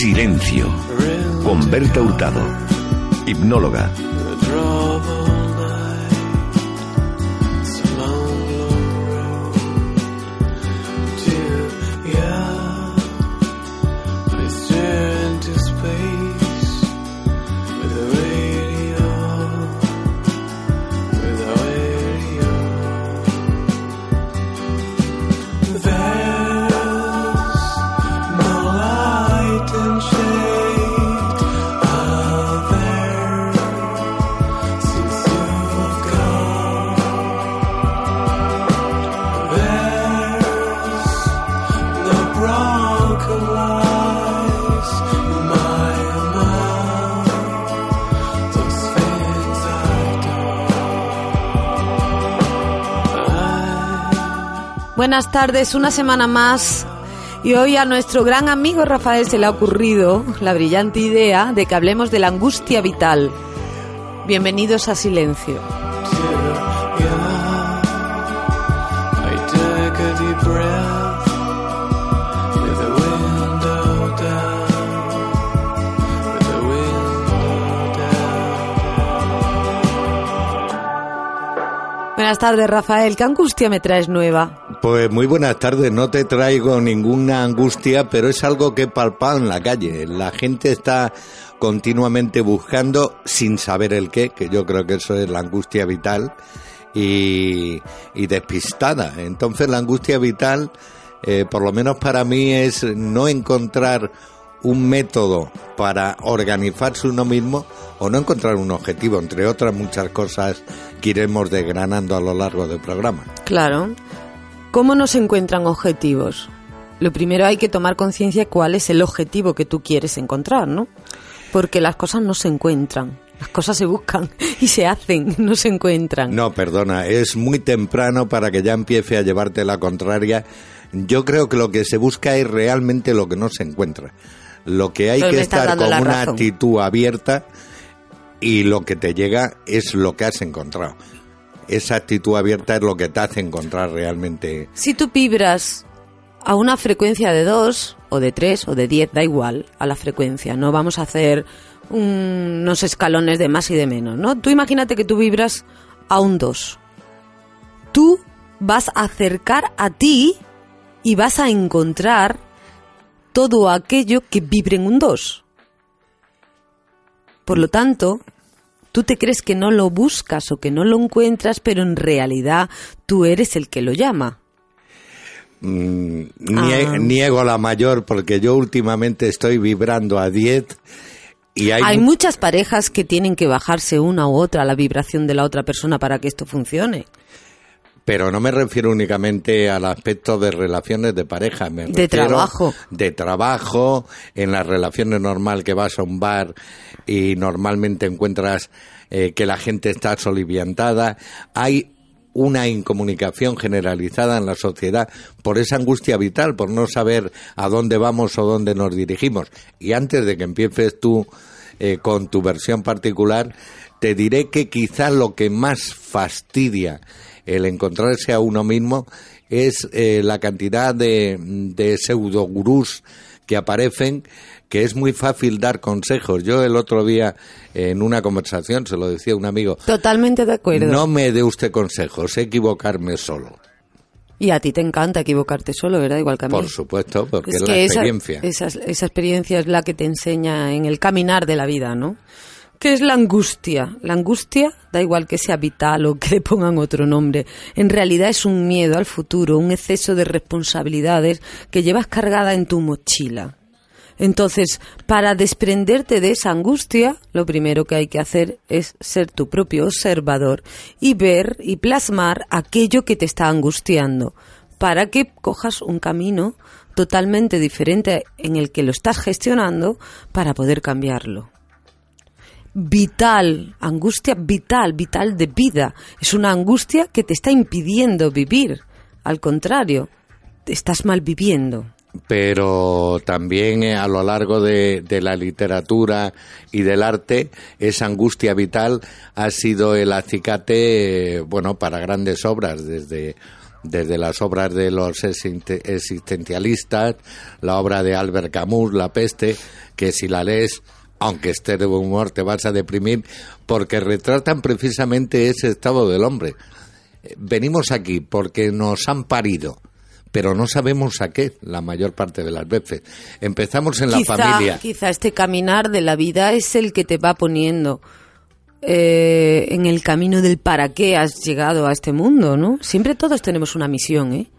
Silencio. Con Berta Hurtado. Hipnóloga. Buenas tardes, una semana más. Y hoy a nuestro gran amigo Rafael se le ha ocurrido la brillante idea de que hablemos de la angustia vital. Bienvenidos a Silencio. Buenas tardes, Rafael. ¿Qué angustia me traes nueva? Pues muy buenas tardes. No te traigo ninguna angustia, pero es algo que he palpado en la calle. La gente está continuamente buscando sin saber el qué, que yo creo que eso es la angustia vital y, despistada. Entonces la angustia vital, eh, por lo menos para mí, es no encontrar un método para organizarse uno mismo o no encontrar un objetivo, entre otras muchas cosas que iremos desgranando a lo largo del programa. Claro. ¿Cómo no se encuentran objetivos? Lo primero hay que tomar conciencia cuál es el objetivo que tú quieres encontrar, ¿no? Porque las cosas no se encuentran. Las cosas se buscan y se hacen, no se encuentran. No, perdona, es muy temprano para que ya empiece a llevarte la contraria. Yo creo que lo que se busca es realmente lo que no se encuentra. Lo que hay que estar con una actitud abierta y lo que te llega es lo que has encontrado. Esa actitud abierta es lo que te hace encontrar realmente. Si tú vibras a una frecuencia de 2 o de 3 o de 10, da igual a la frecuencia, no vamos a hacer unos escalones de más y de menos, ¿no? Tú imagínate que tú vibras a un 2. Tú vas a acercar a ti y vas a encontrar todo aquello que vibre en un 2. Por lo tanto, tú te crees que no lo buscas o que no lo encuentras, pero en realidad tú eres el que lo llama. Mm, ah. Niego la mayor porque yo últimamente estoy vibrando a 10 y hay, hay muchas parejas que tienen que bajarse una u otra a la vibración de la otra persona para que esto funcione. Pero no me refiero únicamente al aspecto de relaciones de pareja, me de trabajo. De trabajo, en las relaciones normal que vas a un bar y normalmente encuentras eh, que la gente está soliviantada. Hay una incomunicación generalizada en la sociedad por esa angustia vital, por no saber a dónde vamos o dónde nos dirigimos. Y antes de que empieces tú eh, con tu versión particular, te diré que quizá lo que más fastidia el encontrarse a uno mismo es eh, la cantidad de, de pseudogurús que aparecen que es muy fácil dar consejos. Yo el otro día en una conversación se lo decía a un amigo. Totalmente de acuerdo. No me dé usted consejos, equivocarme solo. Y a ti te encanta equivocarte solo, ¿verdad? Igual que a mí. Por supuesto, porque es, la experiencia. esa, experiencia es la que te enseña en el caminar de la vida, ¿no? ¿Qué es la angustia? La angustia, da igual que sea vital o que le pongan otro nombre, en realidad es un miedo al futuro, un exceso de responsabilidades que llevas cargada en tu mochila. Entonces, para desprenderte de esa angustia, lo primero que hay que hacer es ser tu propio observador y ver y plasmar aquello que te está angustiando, para que cojas un camino totalmente diferente en el que lo estás gestionando para poder cambiarlo. Vital, angustia vital, vital de vida. Es una angustia que te está impidiendo vivir. Al contrario, estás mal viviendo pero también eh, a lo largo de, la literatura y del arte esa angustia vital ha sido el acicate bueno para grandes obras desde desde las obras de los existencialistas la obra de Albert Camus La peste que si la lees aunque esté de buen humor te vas a deprimir porque retratan precisamente ese estado del hombre venimos aquí porque nos han parido pero no sabemos a qué la mayor parte de las veces. Empezamos en la familia. Quizá este caminar de la vida es el que te va poniendo eh, en el camino del para qué has llegado a este mundo, ¿no? Siempre todos tenemos una misión, ¿eh?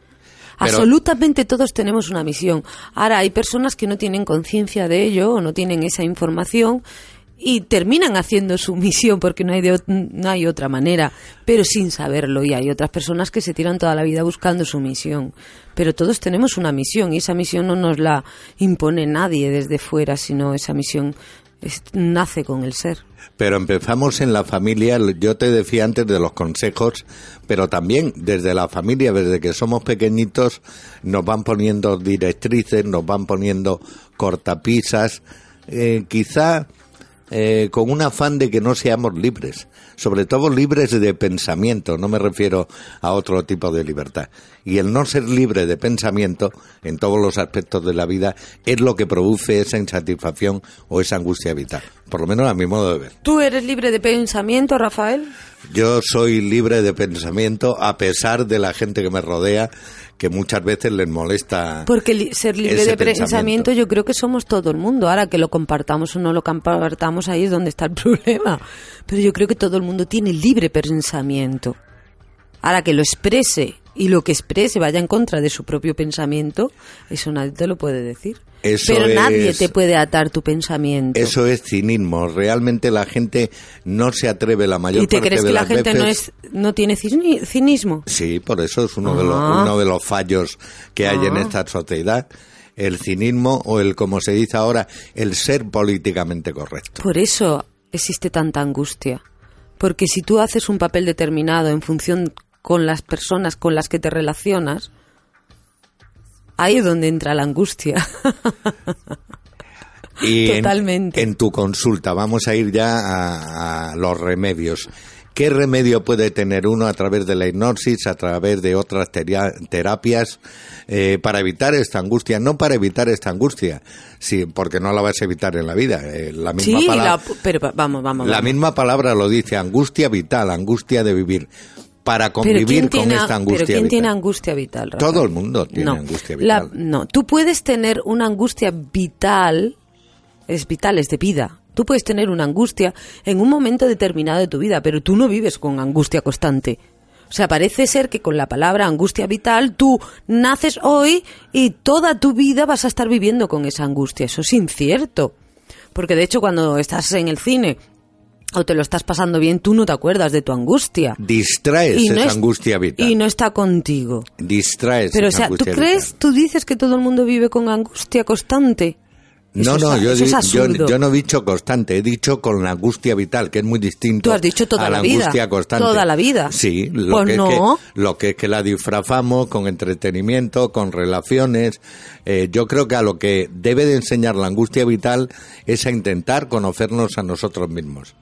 Absolutamente todos tenemos una misión. Ahora, hay personas que no tienen conciencia de ello o no tienen esa información y terminan haciendo su misión porque no hay, no hay otra manera, pero sin saberlo. Y hay otras personas que se tiran toda la vida buscando su misión. Pero todos tenemos una misión y esa misión no nos la impone nadie desde fuera, sino esa misión nace con el ser. Pero empezamos en la familia, yo te decía antes de los consejos, pero también desde la familia, desde que somos pequeñitos, nos van poniendo directrices, nos van poniendo cortapisas. Eh, quizá eh, con un afán de que no seamos libres, sobre todo libres de pensamiento, no me refiero a otro tipo de libertad. Y el no ser libre de pensamiento en todos los aspectos de la vida es lo que produce esa insatisfacción o esa angustia vital, por lo menos a mi modo de ver. ¿Tú eres libre de pensamiento, Rafael? Yo soy libre de pensamiento a pesar de la gente que me rodea que muchas veces les molesta. Porque ser libre de pensamiento. yo creo que somos todo el mundo. Ahora que lo compartamos o no lo compartamos, ahí es donde está el problema. Pero yo creo que todo el mundo tiene libre pensamiento. Ahora que lo exprese y lo que exprese vaya en contra de su propio pensamiento, eso nadie te lo puede decir. Pero nadie te puede atar tu pensamiento. Eso es cinismo. Realmente la gente no se atreve la mayor. ¿Y te crees que la gente no es no tiene cinismo? Sí, por eso es uno de los ah. uno de los fallos que hay en ah. esta sociedad. El cinismo o el, como se dice ahora, el ser políticamente correcto. Por eso existe tanta angustia. Porque si tú haces un papel determinado en función con las personas con las que te relacionas, ahí es donde entra la angustia. Y Totalmente. En, tu consulta, vamos a ir ya a, los remedios. ¿Qué remedio puede tener uno a través de la hipnosis, a través de otras terapias, eh, para evitar esta angustia? No para evitar esta angustia, sí, porque no la vas a evitar en la vida. Eh, la misma palabra, pero vamos, vamos. La misma palabra lo dice, angustia vital, angustia de vivir para convivir con esta angustia ¿pero ¿quién tiene angustia vital? Todo el mundo tiene angustia vital. no, tú puedes tener una angustia vital, es vital, es de vida. Tú puedes tener una angustia en un momento determinado de tu vida, pero tú no vives con angustia constante. O sea, parece ser que con la palabra angustia vital tú naces hoy y toda tu vida vas a estar viviendo con esa angustia. Eso es incierto. Porque de hecho cuando estás en el cine o te lo estás pasando bien, tú no te acuerdas de tu angustia. Distraes esa angustia vital. Y no está contigo. Distraes Pero, o sea, ¿tú crees, tú dices que todo el mundo vive con angustia constante? No, no, yo, yo, no he dicho constante, he dicho con la angustia vital, que es muy distinto Tú has dicho toda a la, angustia constante. Toda la vida. Sí, lo, pues que es que, lo que es que la disfrazamos con entretenimiento, con relaciones. Eh, yo creo que a lo que debe de enseñar la angustia vital es a intentar conocernos a nosotros mismos.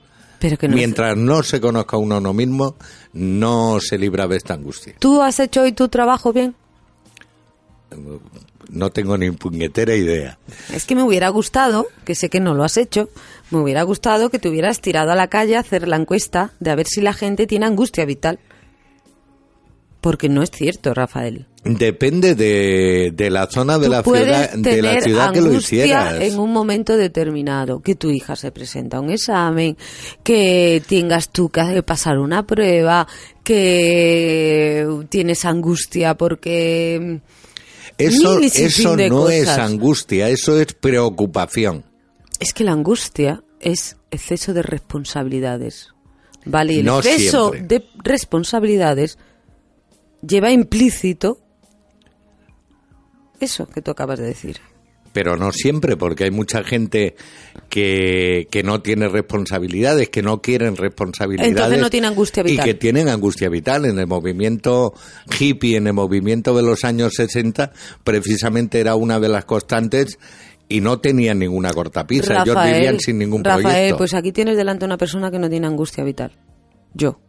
Mientras no se conozca uno a uno mismo, no se libra de esta angustia. ¿Tú has hecho hoy tu trabajo bien? No tengo ni puñetera idea. Es que me hubiera gustado, que sé que no lo has hecho, me hubiera gustado que te hubieras tirado a la calle a hacer la encuesta de a ver si la gente tiene angustia vital. Porque no es cierto, Rafael. Depende de, de la zona de la ciudad, de la ciudad que lo hicieras. En un momento determinado, que tu hija se presenta a un examen, que tengas tú que pasar una prueba, que tienes angustia porque Eso, sin eso de no es angustia, eso es preocupación. Es que la angustia es exceso de responsabilidades. Vale, y el No exceso siempre. de responsabilidades lleva implícito eso que tú acabas de decir. Pero no siempre, porque hay mucha gente que, que no tiene responsabilidades, que no quieren responsabilidades. Entonces no tiene angustia vital. Y que tienen angustia vital. En el movimiento hippie, en el movimiento de los años 60, precisamente era una de las constantes y no tenían ninguna cortapisa. Ellos vivían sin ningún Rafael, proyecto. pues aquí tienes delante una persona que no tiene angustia vital. Yo.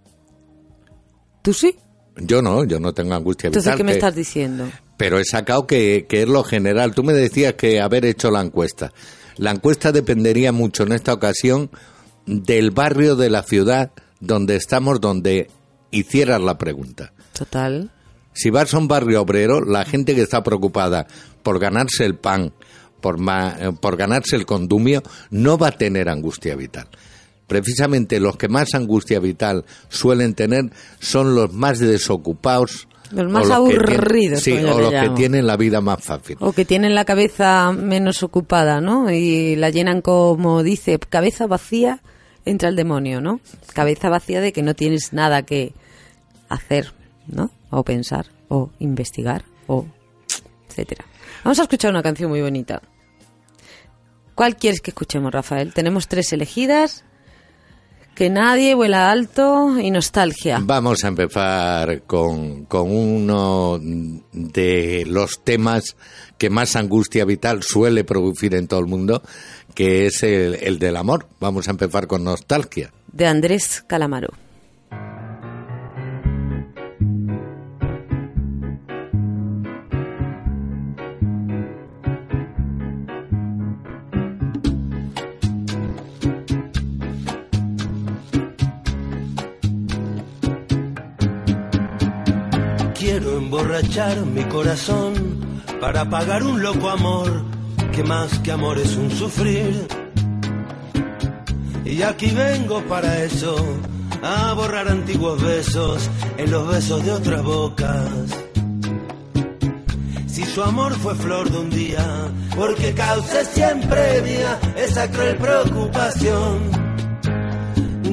¿Tú sí? Yo no, yo no tengo angustia Entonces, vital. ¿qué me que- estás diciendo? Pero he sacado que, que es lo general. Tú me decías que haber hecho la encuesta. La encuesta dependería mucho en esta ocasión del barrio de la ciudad donde estamos, donde hicieras la pregunta. Total. Si vas a un barrio obrero, la gente que está preocupada por ganarse el pan, por, ma- eh, por ganarse el condumio, no va a tener angustia vital. Precisamente los que más angustia vital suelen tener son los más desocupados. Los más o que tienen- aburridos, sí, o los que tienen la vida más fácil. O que tienen la cabeza menos ocupada, ¿no? Y la llenan como dice, cabeza vacía, entra el demonio, ¿no? Cabeza vacía de que no tienes nada que hacer, ¿no? O pensar, o investigar, o etcétera. Vamos a escuchar una canción muy bonita. ¿Cuál quieres que escuchemos, Rafael? Tenemos tres elegidas. Que nadie vuela alto y nostalgia. Vamos a empezar con, con uno de los temas que más angustia vital suele producir en todo el mundo, que es el, el del amor. Vamos a empezar con nostalgia. De Andrés Calamaro. Emborrachar mi corazón para pagar un loco amor que más que amor es un sufrir. Y aquí vengo para eso, a borrar antiguos besos en los besos de otras bocas. Si su amor fue flor de un día, porque causé siempre mía esa cruel preocupación.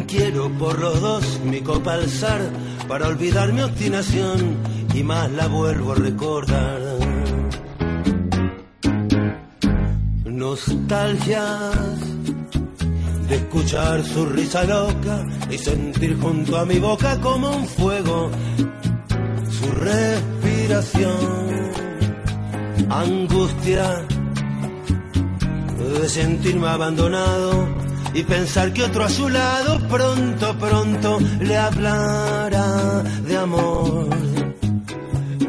Quiero por los dos mi copa alzar para olvidar mi obstinación y más la vuelvo a recordar. Nostalgias de escuchar su risa loca y sentir junto a mi boca como un fuego su respiración. Angustia de sentirme abandonado y pensar que otro a su lado pronto, pronto le hablará de amor.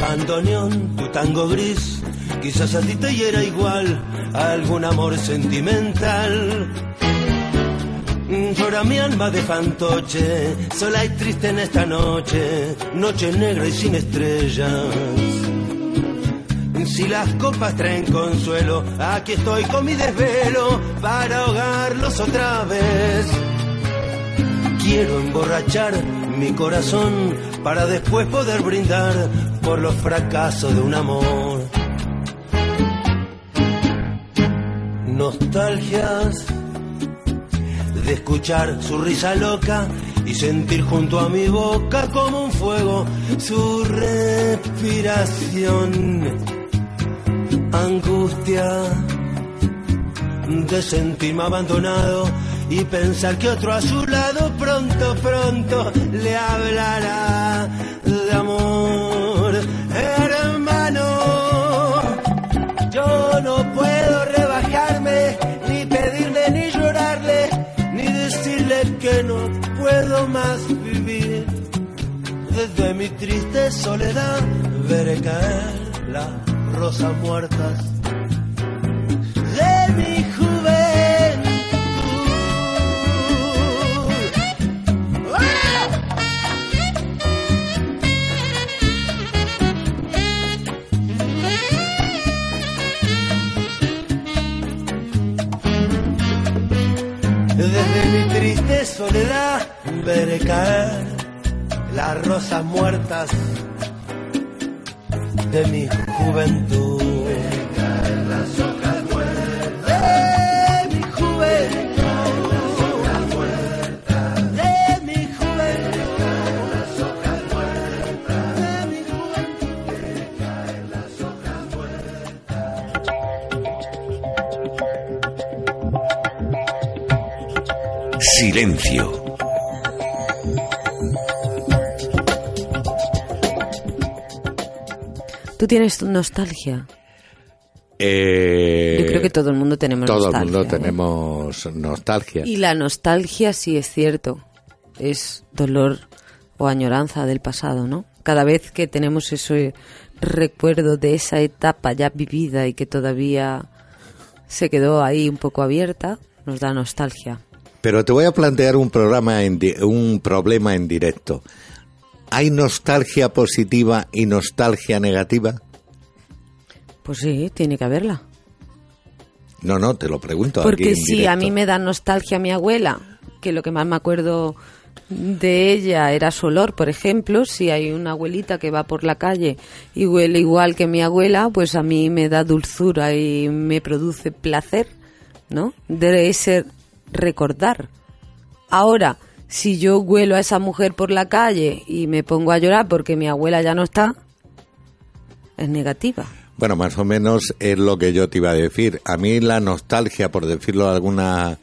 Pandoneón, tu tango gris, quizás a ti te hiera igual algún amor sentimental. Llora mi alma de fantoche, sola y triste en esta noche, noche negra y sin estrellas. Si las copas traen consuelo, aquí estoy con mi desvelo para ahogarlos otra vez. Quiero emborrachar mi corazón para después poder brindar por los fracasos de un amor. Nostalgias de escuchar su risa loca y sentir junto a mi boca como un fuego su respiración. Angustia de sentirme abandonado y pensar que otro a su lado pronto, pronto le hablará de amor. Hermano, yo no puedo rebajarme, ni pedirle, ni llorarle, ni decirle que no puedo más vivir. Desde mi triste soledad veré caer las rosas muertas Desde mi triste soledad veré caer las rosas muertas de mi juventud. Silencio. ¿Tú tienes nostalgia? Eh, Yo creo que todo el mundo tenemos todo nostalgia. el mundo ¿eh? tenemos nostalgia. Y la nostalgia sí es cierto, es dolor o añoranza del pasado, ¿no? Cada vez que tenemos ese recuerdo de esa etapa ya vivida y que todavía se quedó ahí un poco abierta, nos da nostalgia. Pero te voy a plantear un programa en di- un problema en directo. ¿Hay nostalgia positiva y nostalgia negativa? Pues sí, tiene que haberla. No, no, te lo pregunto. aquí Porque si a mí me da nostalgia mi abuela, que lo que más me acuerdo de ella era su olor, por ejemplo, si hay una abuelita que va por la calle y huele igual que mi abuela, pues a mí me da dulzura y me produce placer, ¿no? De ese recordar. Ahora, si yo huelo a esa mujer por la calle y me pongo a llorar porque mi abuela ya no está, es negativa. Bueno, más o menos es lo que yo te iba a decir. A mí la nostalgia, por decirlo de alguna,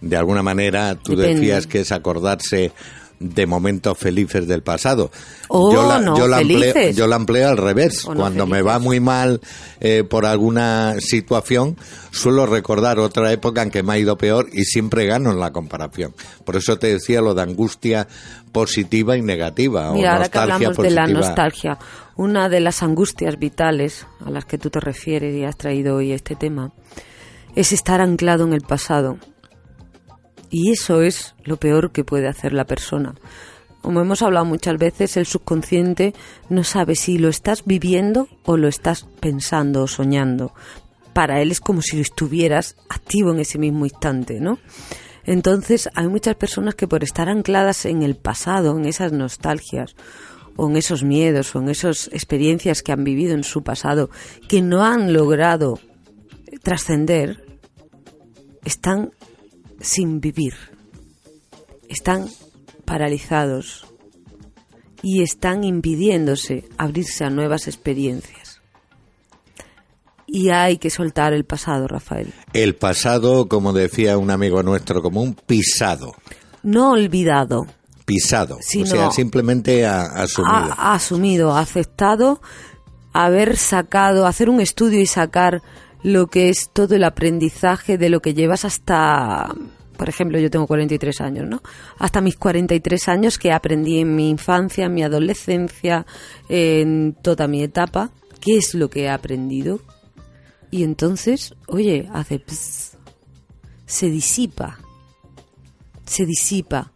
de alguna manera, tú Depende. decías que es acordarse de momentos felices del pasado. Oh, yo, la, no, yo, la empleo, felices. yo la empleo al revés. O no Cuando me va muy mal eh, por alguna situación, suelo recordar otra época en que me ha ido peor y siempre gano en la comparación. Por eso te decía lo de angustia positiva y negativa. Mira, o ahora que hablamos de la positiva. nostalgia, una de las angustias vitales a las que tú te refieres y has traído hoy este tema es estar anclado en el pasado. Y eso es lo peor que puede hacer la persona. Como hemos hablado muchas veces, el subconsciente no sabe si lo estás viviendo o lo estás pensando o soñando. Para él es como si estuvieras activo en ese mismo instante, ¿no? Entonces, hay muchas personas que por estar ancladas en el pasado, en esas nostalgias, o en esos miedos, o en esas experiencias que han vivido en su pasado, que no han logrado trascender, están sin vivir. Están paralizados y están impidiéndose abrirse a nuevas experiencias. Y hay que soltar el pasado, Rafael. El pasado, como decía un amigo nuestro común, pisado. No olvidado, Pisado. Sino- o sea, simplemente a- asumido. ha, ha asumido, ha aceptado haber sacado, hacer un estudio y sacar lo que es todo el aprendizaje de lo que llevas hasta, por ejemplo, yo tengo 43 años, ¿no? Hasta mis 43 años que aprendí en mi infancia, en mi adolescencia, en toda mi etapa, ¿qué es lo que he aprendido? Y entonces, oye, hace pss, se disipa, se disipa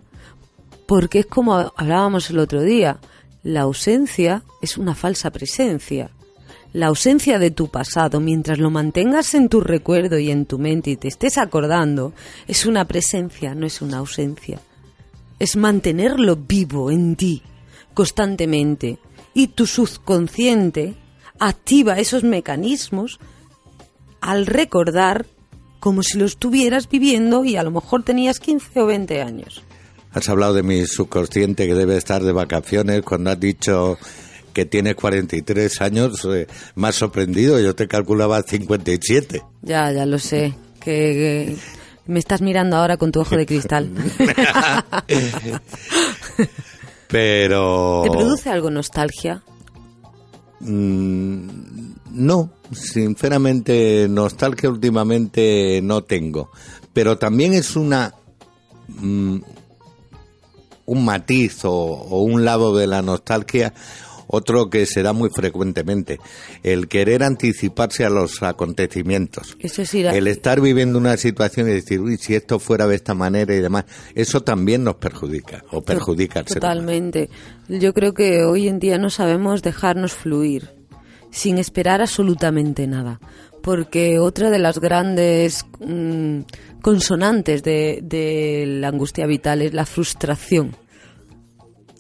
porque es como hablábamos el otro día, la ausencia es una falsa presencia. La ausencia de tu pasado, mientras lo mantengas en tu recuerdo y en tu mente y te estés acordando, es una presencia, no es una ausencia. Es mantenerlo vivo en ti, constantemente. Y tu subconsciente activa esos mecanismos al recordar como si lo estuvieras viviendo y a lo mejor tenías 15 o 20 años. Has hablado de mi subconsciente que debe estar de vacaciones cuando has dicho que tienes 43 años. eh, has sorprendido, yo te calculaba 57. Ya, ya lo sé. Que, que me estás mirando ahora con tu ojo de cristal. Pero... ¿Te produce algo nostalgia? Mm, no, sinceramente, nostalgia últimamente no tengo. Pero también es una. mm, un matiz o, o un lado de la nostalgia otro que se da muy frecuentemente, el querer anticiparse a los acontecimientos. Eso El estar viviendo una situación y decir, uy, si esto fuera de esta manera y demás, eso también nos perjudica o perjudica al ser. Totalmente. Yo creo que hoy en día no sabemos dejarnos fluir sin esperar absolutamente nada. Porque otra de las grandes mm, consonantes de, de la angustia vital es la frustración.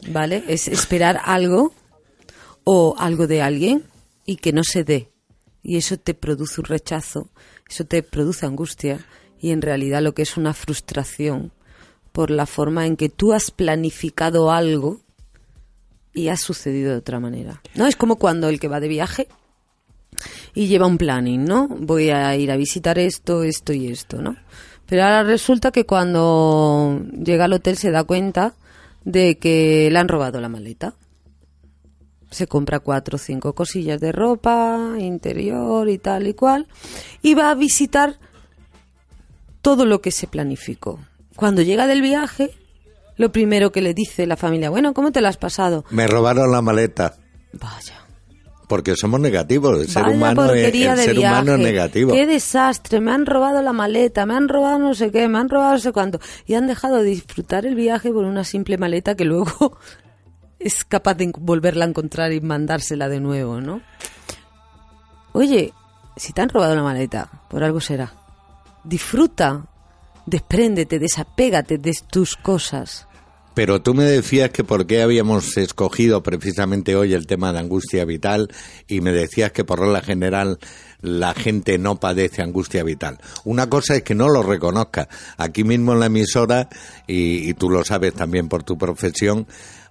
¿Vale? Es esperar algo o algo de alguien y que no se dé. Y eso te produce un rechazo, eso te produce angustia y en realidad lo que es una frustración por la forma en que tú has planificado algo y ha sucedido de otra manera. ¿No? Es como cuando el que va de viaje y lleva un planning, ¿no? Voy a ir a visitar esto, esto y esto, ¿no? Pero ahora resulta que cuando llega al hotel se da cuenta de que le han robado la maleta. Se compra cuatro o cinco cosillas de ropa, interior y tal y cual, y va a visitar todo lo que se planificó. Cuando llega del viaje, lo primero que le dice la familia, bueno, ¿cómo te lo has pasado? Me robaron la maleta. Vaya. Porque somos negativos, el ser humano es, el ser viaje. humano es negativo. Qué desastre, me han robado la maleta, me han robado no sé qué, me han robado no sé cuánto. Y han dejado de disfrutar el viaje por una simple maleta que luego es capaz de volverla a encontrar y mandársela de nuevo, ¿no? Oye, si te han robado la maleta, por algo será. Disfruta, despréndete, desapégate de tus cosas. Pero tú me decías que por qué habíamos escogido precisamente hoy el tema de angustia vital y me decías que por regla general la gente no padece angustia vital. Una cosa es que no lo reconozca. Aquí mismo en la emisora, y, y tú lo sabes también por tu profesión,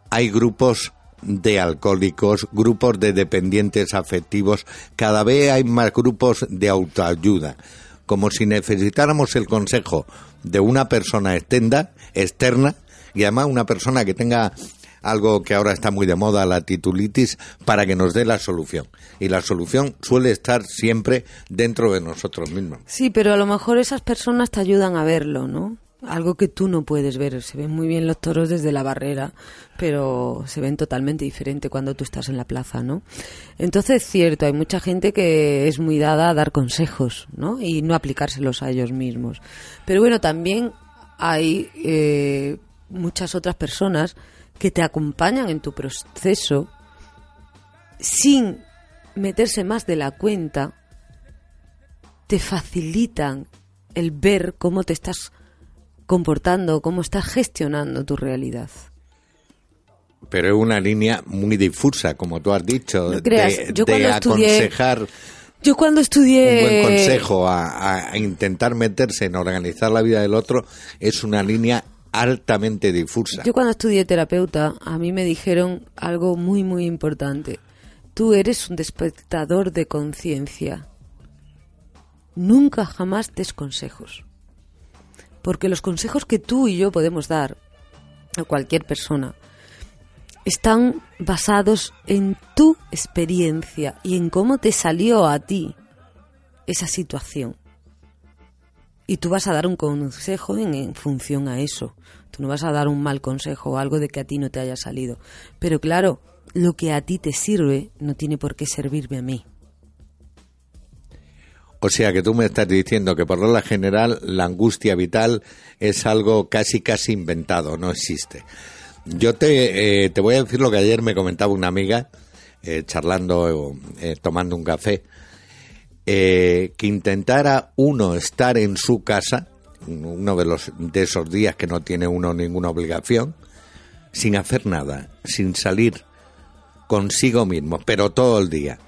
hay grupos de alcohólicos, grupos de dependientes afectivos, cada vez hay más grupos de autoayuda, como si necesitáramos el consejo de una persona extenda, externa y además una persona que tenga algo que ahora está muy de moda, la titulitis, para que nos dé la solución. Y la solución suele estar siempre dentro de nosotros mismos. Sí, pero a lo mejor esas personas te ayudan a verlo, ¿no? Algo que tú no puedes ver. Se ven muy bien los toros desde la barrera, pero se ven totalmente diferente cuando tú estás en la plaza, ¿no? Entonces, cierto, hay mucha gente que es muy dada a dar consejos, ¿no? Y no aplicárselos a ellos mismos. Pero bueno, también hay eh, muchas otras personas que te acompañan en tu proceso sin meterse más de la cuenta, te facilitan el ver cómo te estás comportando, cómo estás gestionando tu realidad. Pero es una línea muy difusa, como tú has dicho, No creas, de, yo de cuando estudié- aconsejar Yo cuando estudié... un buen consejo a, a- a intentar meterse en organizar la vida del otro es una línea altamente difusa. Yo cuando estudié terapeuta, a mí me dijeron algo muy, muy importante. Tú eres un despertador de conciencia. Nunca jamás des consejos. Porque los consejos que tú y yo podemos dar a cualquier persona están basados en tu experiencia y en cómo te salió a ti esa situación. Y tú vas a dar un consejo en, en función a eso. Tú no vas a dar un mal consejo o algo de que a ti no te haya salido. Pero claro, lo que a ti te sirve no tiene por qué servirme a mí. O sea que tú me estás diciendo que por regla general la angustia vital es algo casi casi inventado, no existe. Yo te, eh, te voy a decir lo que ayer me comentaba una amiga, eh, charlando, eh, tomando un café, eh, que intentara uno estar en su casa, uno de, los, de esos días que no tiene uno ninguna obligación, sin hacer nada, sin salir consigo mismo, pero todo el día.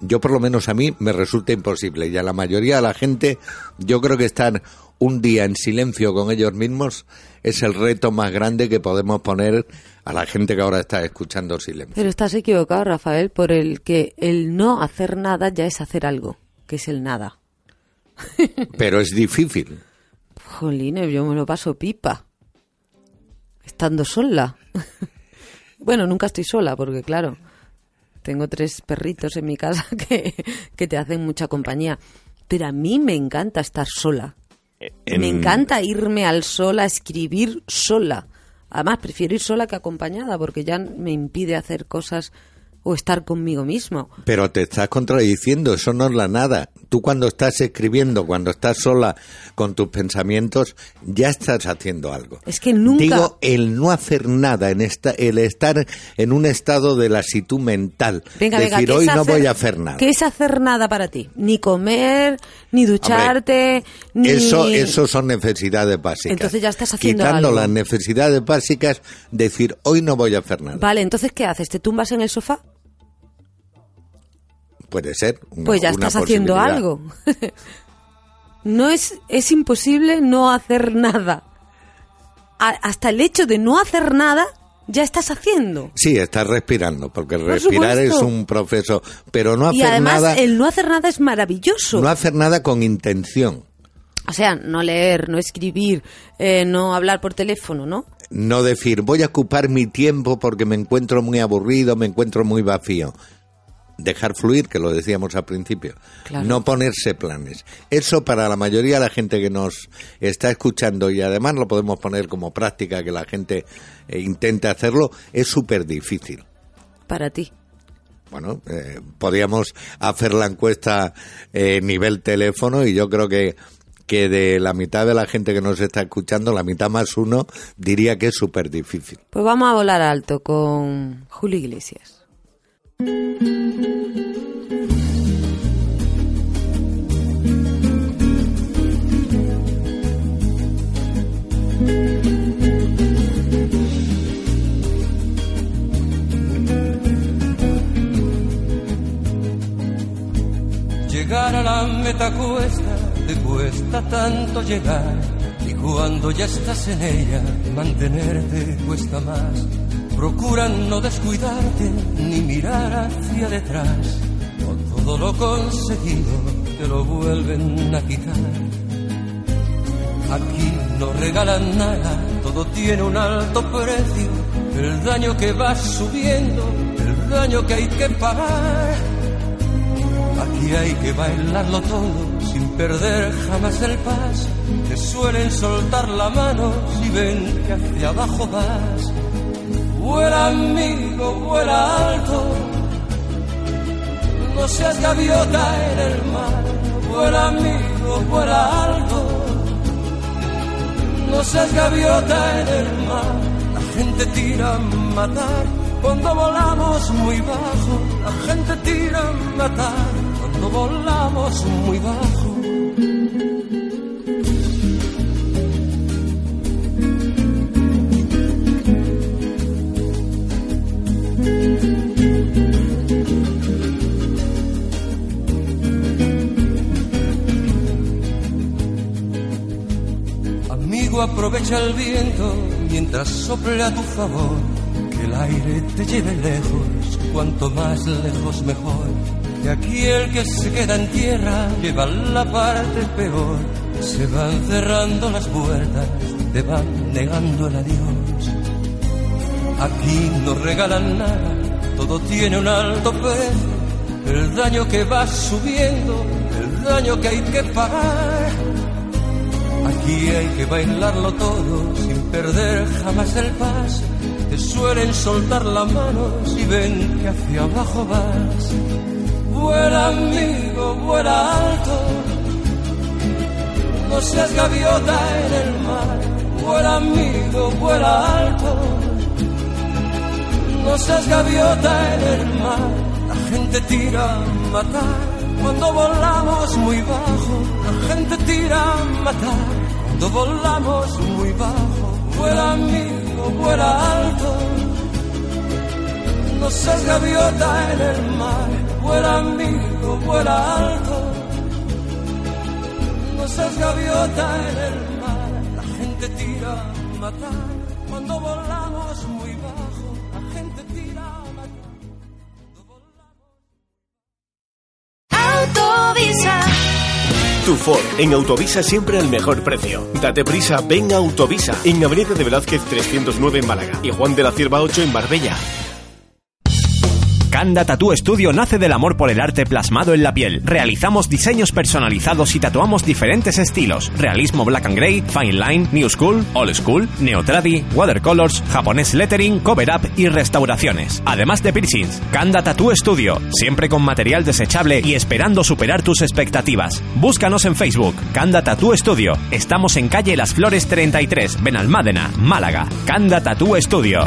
Yo por lo menos a mí me resulta imposible y a la mayoría de la gente yo creo que estar un día en silencio con ellos mismos es el reto más grande que podemos poner a la gente que ahora está escuchando silencio. Pero estás equivocado, Rafael, por el que el no hacer nada ya es hacer algo, que es el nada. Pero es difícil. Jolines, yo me lo paso pipa. Estando sola. bueno, nunca estoy sola, porque claro, tengo tres perritos en mi casa que, que te hacen mucha compañía. Pero a mí me encanta estar sola. En- Me encanta irme al sol a escribir sola. Además, prefiero ir sola que acompañada, porque ya me impide hacer cosas o estar conmigo mismo. Pero te estás contradiciendo, eso no es la nada. Tú cuando estás escribiendo, cuando estás sola con tus pensamientos, ya estás haciendo algo. Es que nunca... Digo, el no hacer nada, en esta, el estar en un estado de lasitud mental. Venga, venga, decir, ¿qué hoy no hacer- voy a hacer nada. ¿Qué es hacer nada para ti? Ni comer, ni ducharte, ni... Eso, eso son necesidades básicas. Entonces ya estás haciendo Quitando algo. las necesidades básicas, decir, hoy no voy a hacer nada. Vale, entonces ¿qué haces? ¿Te tumbas en el sofá? Puede ser. una- Pues ya estás haciendo algo. no es, es imposible no hacer nada. A- hasta el hecho de no hacer nada, ya estás haciendo. Sí, estás respirando, porque respirar es un proceso, pero no y hacer además nada, el no hacer nada es maravilloso. no hacer nada con intención. O sea, no leer, no escribir, eh, no hablar por teléfono, ¿no? No decir, voy a ocupar mi tiempo porque me encuentro muy aburrido, me encuentro muy vacío. Dejar fluir, que lo decíamos al principio. Claro. No ponerse planes. Eso para la mayoría de la gente que nos está escuchando, y además lo podemos poner como práctica, que la gente eh, intente hacerlo, es súper difícil. Para ti. Bueno, eh, podríamos hacer la encuesta eh, nivel teléfono y yo creo que, que de la mitad de la gente que nos está escuchando, la mitad más uno, diría que es súper difícil. Pues vamos a volar alto con Julio Iglesias. La meta cuesta, te cuesta tanto llegar. Y cuando ya estás en ella, mantenerte cuesta más. Procura no descuidarte ni mirar hacia detrás. Todo lo conseguido, te lo vuelven a quitar. Aquí no regalan nada, todo tiene un alto precio. El daño que va subiendo, el daño que hay que pagar. Aquí hay que bailarlo todo sin perder jamás el paso. Te suelen soltar la mano si ven que hacia abajo vas. Vuela amigo, vuela alto. No seas gaviota en el mar. Vuela amigo, vuela alto. No seas gaviota en el mar. La gente tira a matar cuando volamos muy bajo. La gente tira a matar volamos muy bajo. Amigo, aprovecha el viento mientras sople a tu favor. Que el aire te lleve lejos, cuanto más lejos mejor. Aquí el que se queda en tierra lleva la parte peor. Se van cerrando las puertas, te van negando el adiós. Aquí no regalan nada, todo tiene un alto precio. El daño que va subiendo, el daño que hay que pagar. Aquí hay que bailarlo todo sin perder jamás el paso. Te suelen soltar la mano si ven que hacia abajo vas. Vuela amigo, vuela alto. No seas gaviota en el mar. Vuela amigo, vuela alto. No seas gaviota en el mar. La gente tira a matar cuando volamos muy bajo. La gente tira a matar cuando volamos muy bajo. Vuela amigo, vuela alto. No seas gaviota en el mar. Vuela amigo, vuela alto. No seas gaviota en el mar. La gente tira a matar cuando volamos muy bajo. La gente tira a matar. Autovisa. Tu Ford, en Autovisa siempre al mejor precio. Date prisa, ven a Autovisa, en Avenida de Velázquez 309 en Málaga y Juan de la Cierva 8 en Marbella. Canda Tattoo Studio nace del amor por el arte plasmado en la piel. Realizamos diseños personalizados y tatuamos diferentes estilos: realismo black and gray, fine line, new school, old school, neotradi, watercolors, japonés lettering, cover up y restauraciones. Además de piercings, Canda Tattoo Studio, siempre con material desechable y esperando superar tus expectativas. Búscanos en Facebook, Canda Tattoo Studio. Estamos en calle Las Flores 33, Benalmádena, Málaga. Canda Tattoo Studio.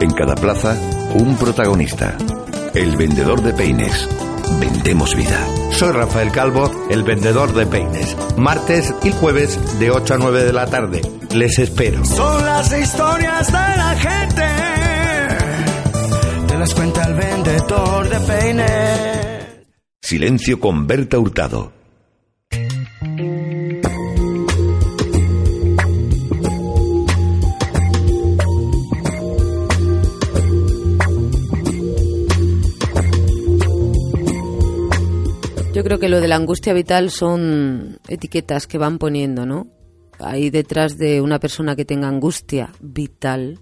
En cada plaza, un protagonista. El vendedor de peines. Vendemos vida. Soy Rafael Calvo, el vendedor de peines. Martes y jueves de 8 a 9 de la tarde. Les espero. Son las historias de la gente. Te las cuenta el vendedor de peines. Silencio con Berta Hurtado. Yo creo que lo de la angustia vital son etiquetas que van poniendo, ¿no? Ahí detrás de una persona que tenga angustia vital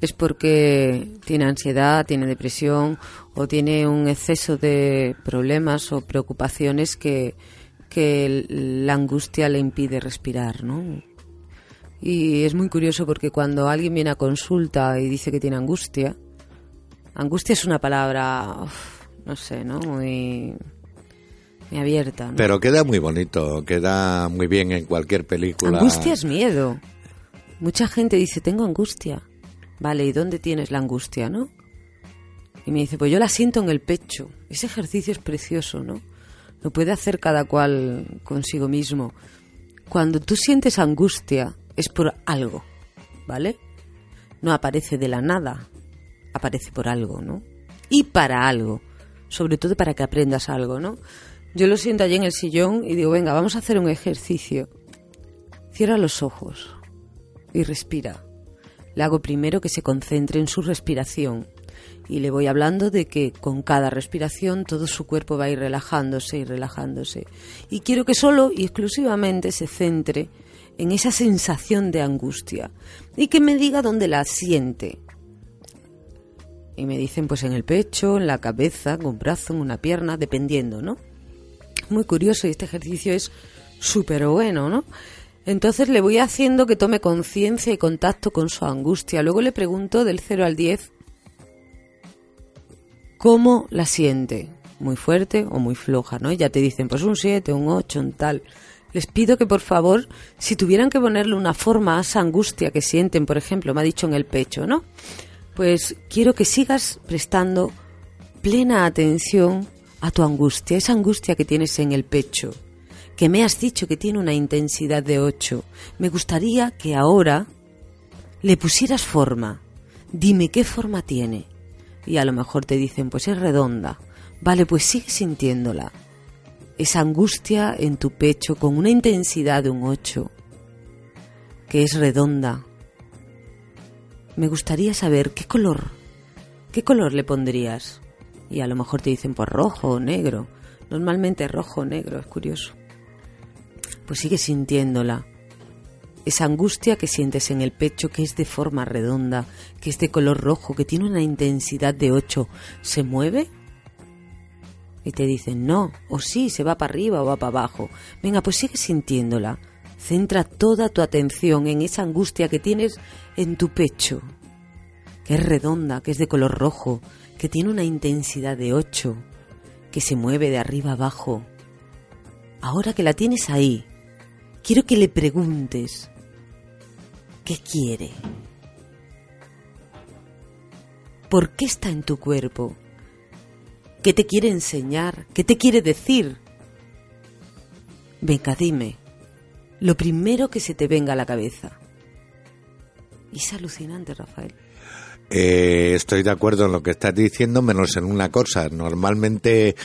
es porque tiene ansiedad, tiene depresión o tiene un exceso de problemas o preocupaciones que, que la angustia le impide respirar, ¿no? Y es muy curioso porque cuando alguien viene a consulta y dice que tiene angustia, angustia es una palabra, no sé, ¿no? Muy muy abierta. ¿no? Pero queda muy bonito, queda muy bien en cualquier película. Angustia es miedo. Mucha gente dice, tengo angustia. Vale, ¿y dónde tienes la angustia, no? Y me dice, pues yo la siento en el pecho. Ese ejercicio es precioso, ¿no? Lo puede hacer cada cual consigo mismo. Cuando tú sientes angustia es por algo, ¿vale? No aparece de la nada, aparece por algo, ¿no? Y para algo, sobre todo para que aprendas algo, ¿no? Yo lo siento allí en el sillón y digo, venga, vamos a hacer un ejercicio. Cierra los ojos y respira. Le hago primero que se concentre en su respiración y le voy hablando de que con cada respiración todo su cuerpo va a ir relajándose y relajándose. Y quiero que solo y exclusivamente se centre en esa sensación de angustia y que me diga dónde la siente. Y me dicen pues en el pecho, en la cabeza, en un brazo, en una pierna, dependiendo, ¿no? Muy curioso y este ejercicio es súper bueno, ¿no? Entonces le voy haciendo que tome conciencia y contacto con su angustia. Luego le pregunto del 0 al 10 cómo la siente. Muy fuerte o muy floja, ¿no? Y ya te dicen, pues un 7, un 8, un tal. Les pido que por favor, si tuvieran que ponerle una forma a esa angustia que sienten, por ejemplo, me ha dicho en el pecho, ¿no? Pues quiero que sigas prestando plena atención a tu angustia, esa angustia que tienes en el pecho, que me has dicho que tiene una intensidad de 8. Me gustaría que ahora le pusieras forma. Dime qué forma tiene. Y a lo mejor te dicen, pues es redonda. Vale, pues sigue sintiéndola. Esa angustia en tu pecho con una intensidad de un 8, que es redonda. Me gustaría saber qué color, qué color le pondrías. Y a lo mejor te dicen, pues rojo o negro. Normalmente rojo o negro, es curioso. Pues sigue sintiéndola. Esa angustia que sientes en el pecho, que es de forma redonda, que es de color rojo, que tiene una intensidad de 8, ¿se mueve? y te dicen no, o sí, se va para arriba o va para abajo. Venga, pues sigue sintiéndola. Centra toda tu atención en esa angustia que tienes en tu pecho, que es redonda, que es de color rojo, que tiene una intensidad de 8, que se mueve de arriba abajo. Ahora que la tienes ahí, quiero que le preguntes, ¿qué quiere? ¿Por qué está en tu cuerpo? ¿Qué te quiere enseñar? ¿Qué te quiere decir? Venga, dime, lo primero que se te venga a la cabeza. Es alucinante, Rafael. Eh, estoy de acuerdo en lo que estás diciendo, menos en una cosa. Normalmente,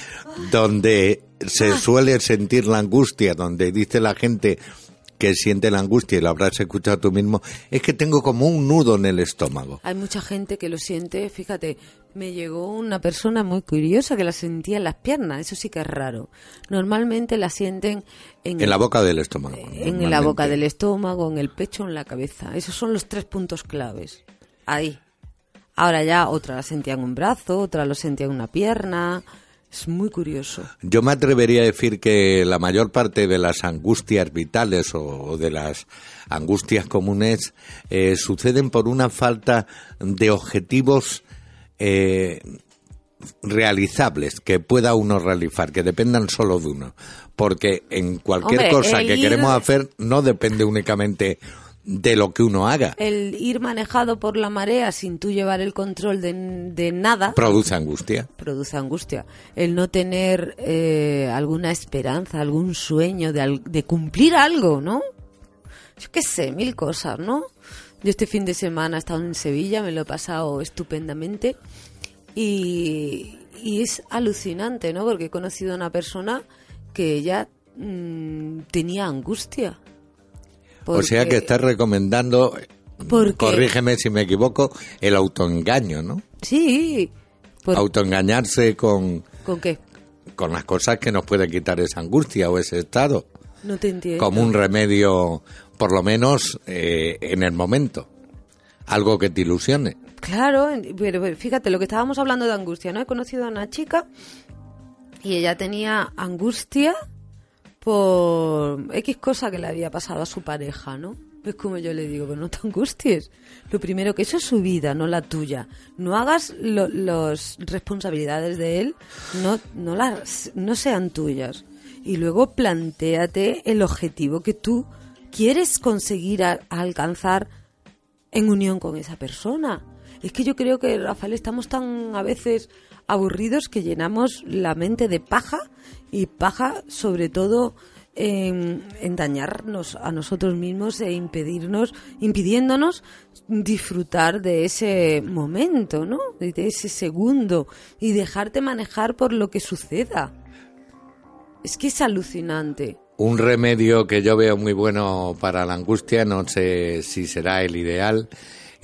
donde se suele sentir la angustia, donde dice la gente que siente la angustia y lo habrás escuchado tú mismo, es que tengo como un nudo en el estómago. Hay mucha gente que lo siente, fíjate, me llegó una persona muy curiosa que la sentía en las piernas, eso sí que es raro. Normalmente la sienten en, En la boca del estómago. en la boca del estómago, en el pecho en la cabeza. Esos son los tres puntos claves. Ahí. Ahora ya otra la sentía en un brazo, otra lo sentía en una pierna. Es muy curioso. Yo me atrevería a decir que la mayor parte de las angustias vitales o de las angustias comunes eh, suceden por una falta de objetivos eh, realizables que pueda uno realizar, que dependan solo de uno. Porque en cualquier Hombre, cosa que ir- queremos hacer no depende únicamente de lo que uno haga. El ir manejado por la marea sin tú llevar el control de, de nada Produce angustia. produce angustia. El no tener eh, alguna esperanza, algún sueño de, de cumplir algo, ¿no? Yo qué sé, mil cosas, ¿no? Yo este fin de semana he estado en Sevilla, me lo he pasado estupendamente y, y es alucinante, ¿no? Porque he conocido a una persona que ya mm, tenía angustia. O sea que estás recomendando, Porque- corrígeme si me equivoco, el autoengaño, ¿no? Sí. por- Autoengañarse con, ¿Con qué? con las cosas que nos pueden quitar esa angustia o ese estado, No te entiendo. como un remedio, por lo menos eh, en el momento. Algo que te ilusione. Claro, pero fíjate, lo que estábamos hablando de angustia, ¿no? He conocido a una chica y ella tenía angustia por X cosa que le había pasado a su pareja, ¿no? Es como yo le digo, pero no te angusties. Lo primero que eso es su vida, no la tuya. No hagas los responsabilidades de él, no, no, las, no sean tuyas. Y luego plantéate el objetivo que tú quieres conseguir alcanzar en unión con esa persona. Es que yo creo que, Rafael, estamos tan a veces aburridos que llenamos la mente de paja y paja sobre todo en, dañarnos a nosotros mismos e impedirnos, impidiéndonos disfrutar de ese momento, ¿no? De ese segundo y dejarte manejar por lo que suceda. Es que es alucinante. Un remedio que yo veo muy bueno para la angustia, no sé si será el ideal,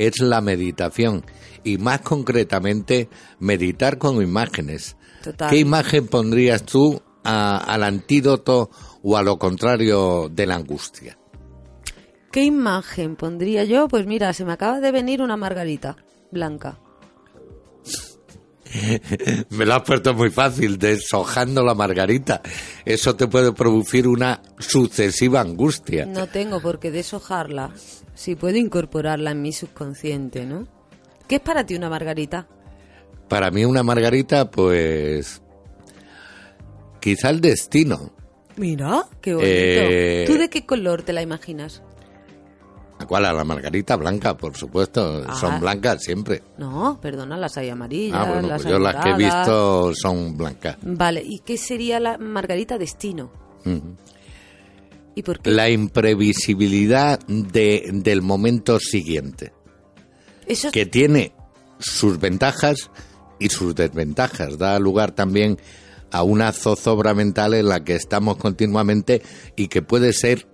es la meditación. Y más concretamente, meditar con imágenes. Total. ¿Qué imagen pondrías tú a- al antídoto o a lo contrario de la angustia? ¿Qué imagen pondría yo? Pues mira, se me acaba de venir una margarita blanca. Me lo has puesto muy fácil, deshojando la margarita. Eso te puede producir una sucesiva angustia. No tengo por qué deshojarla. Si puedo incorporarla en mi subconsciente, ¿no? ¿Qué es para ti una margarita? Para mí una margarita, pues... Quizá el destino. Mira, qué bonito. Eh, ¿Tú de qué color te la imaginas? ¿A cuál? A la margarita blanca, por supuesto. Ah. Son blancas siempre. No, perdona, las hay amarillas, Ah, bueno, las pues yo las que he visto son blancas. Vale, ¿y qué sería la margarita destino? Ujú. ¿Y por qué? La imprevisibilidad de, del momento siguiente, Eso es- que tiene sus ventajas y sus desventajas. Da lugar también a una zozobra mental en la que estamos continuamente y que puede ser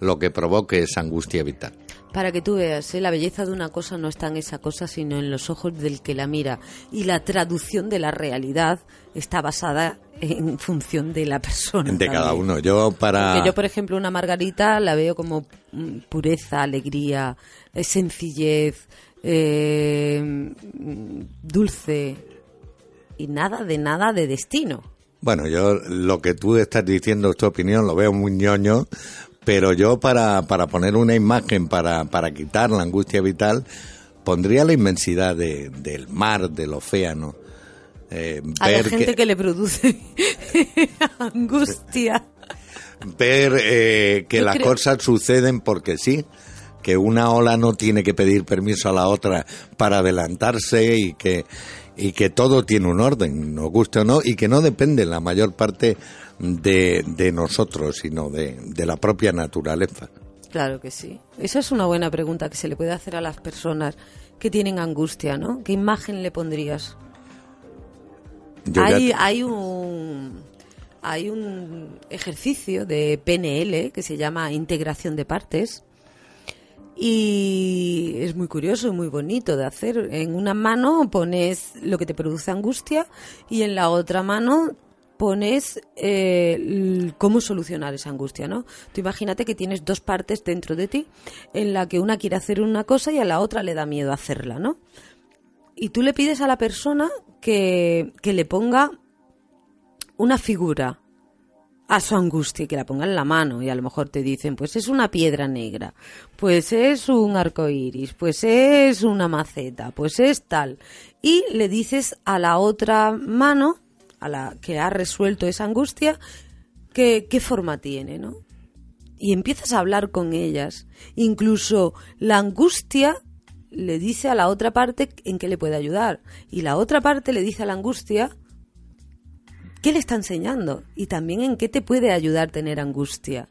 lo que provoque esa angustia vital. Para que tú veas, ¿eh? la belleza de una cosa no está en esa cosa, sino en los ojos del que la mira. Y la traducción de la realidad está basada en función de la persona. De cada uno. Yo para... Porque yo, por ejemplo, una margarita la veo como mm, pureza, alegría, eh, sencillez, eh, mm, dulce y nada de nada de destino. Bueno, yo lo que tú estás diciendo tu opinión, lo veo muy ñoño, pero yo para, para poner una imagen, para, para quitar la angustia vital, pondría la inmensidad de, del mar, del océano. Eh, a la gente que, le produce angustia. Ver eh, que las cosas suceden porque sí, que una ola no tiene que pedir permiso a la otra para adelantarse y que y que todo tiene un orden, nos guste o no, y que no depende la mayor parte de, de nosotros, sino de, de la propia naturaleza. Claro que sí. Esa es una buena pregunta que se le puede hacer a las personas que tienen angustia, ¿no? ¿Qué imagen le pondrías? hay, hay un hay un ejercicio de PNL que se llama integración de partes y es muy curioso y muy bonito de hacer. En una mano pones lo que te produce angustia y en la otra mano pones eh, cómo solucionar esa angustia, ¿no? Tú imagínate que tienes dos partes dentro de ti, en la que una quiere hacer una cosa y a la otra le da miedo hacerla, ¿no? Y tú le pides a la persona que, que le ponga una figura a su angustia y que la ponga en la mano y a lo mejor te dicen pues es una piedra negra, pues es un arco iris, pues es una maceta, pues es tal. Y le dices a la otra mano a la que ha resuelto esa angustia, qué, qué forma tiene, ¿no? Y empiezas a hablar con ellas. Incluso la angustia le dice a la otra parte en qué le puede ayudar. Y la otra parte le dice a la angustia qué le está enseñando y también en qué te puede ayudar tener angustia.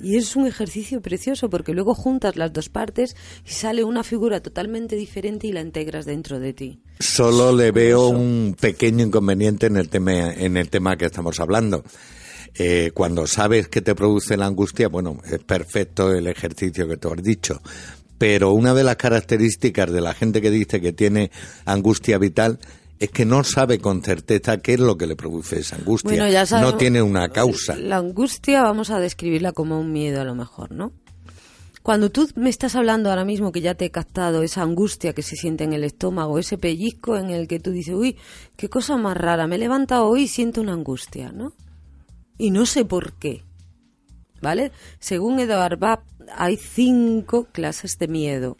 Y es un ejercicio precioso porque luego juntas las dos partes y sale una figura totalmente diferente y la integras dentro de ti. Solo le veo un pequeño inconveniente en el tema, en el tema que estamos hablando. Eh, cuando sabes que te produce la angustia, bueno, es perfecto el ejercicio que tú has dicho. Pero una de las características de la gente que dice que tiene angustia vital es que no sabe con certeza qué es lo que le produce esa angustia. no tiene una causa. La angustia vamos a describirla como un miedo a lo mejor, ¿no? Cuando tú me estás hablando ahora mismo que ya te he captado esa angustia que se siente en el estómago, ese pellizco en el que tú dices, uy, qué cosa más rara, me he levantado hoy y siento una angustia, ¿no? Y no sé por qué. ¿Vale? Según Edward Bab, hay cinco clases de miedo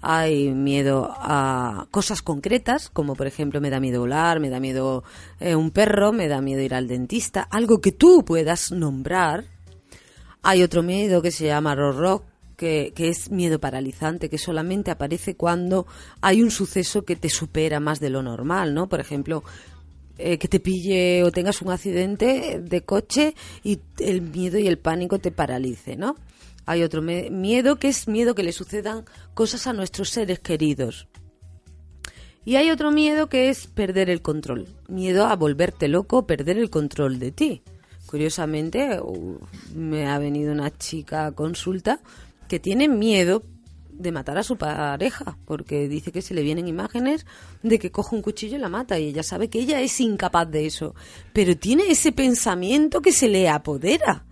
hay miedo a cosas concretas, como por ejemplo me da miedo volar, me da miedo eh, un perro, me da miedo ir al dentista, algo que tú puedas nombrar. Hay otro miedo que se llama rock, que, que es miedo paralizante, que solamente aparece cuando hay un suceso que te supera más de lo normal, ¿no? Por ejemplo, eh, que te pille o tengas un accidente de coche y el miedo y el pánico te paralice, ¿no? Hay otro miedo que es miedo que le sucedan cosas a nuestros seres queridos. Y hay otro miedo que es perder el control. Miedo a volverte loco, perder el control de ti. Curiosamente, me ha venido una chica a consulta que tiene miedo de matar a su pareja, porque dice que se le vienen imágenes de que coge un cuchillo y la mata, y ella sabe que ella es incapaz de eso, pero tiene ese pensamiento que se le apodera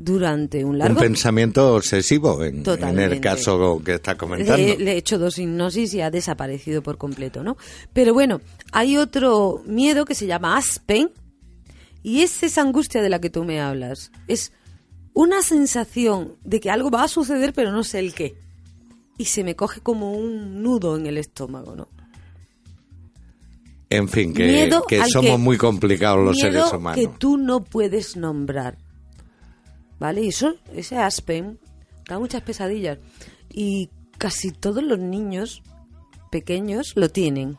durante un largo... Un pensamiento obsesivo en, el caso que está comentando. Le, he hecho dos hipnosis y ha desaparecido por completo, ¿no? Pero bueno, hay otro miedo que se llama Aspen y es esa angustia de la que tú me hablas. Es una sensación de que algo va a suceder pero no sé el qué. Y se me coge como un nudo en el estómago, ¿no? En fin, que, que somos muy complicados los seres humanos. que tú no puedes nombrar ¿vale? Y eso, ese Aspen da muchas pesadillas. Y casi todos los niños pequeños lo tienen.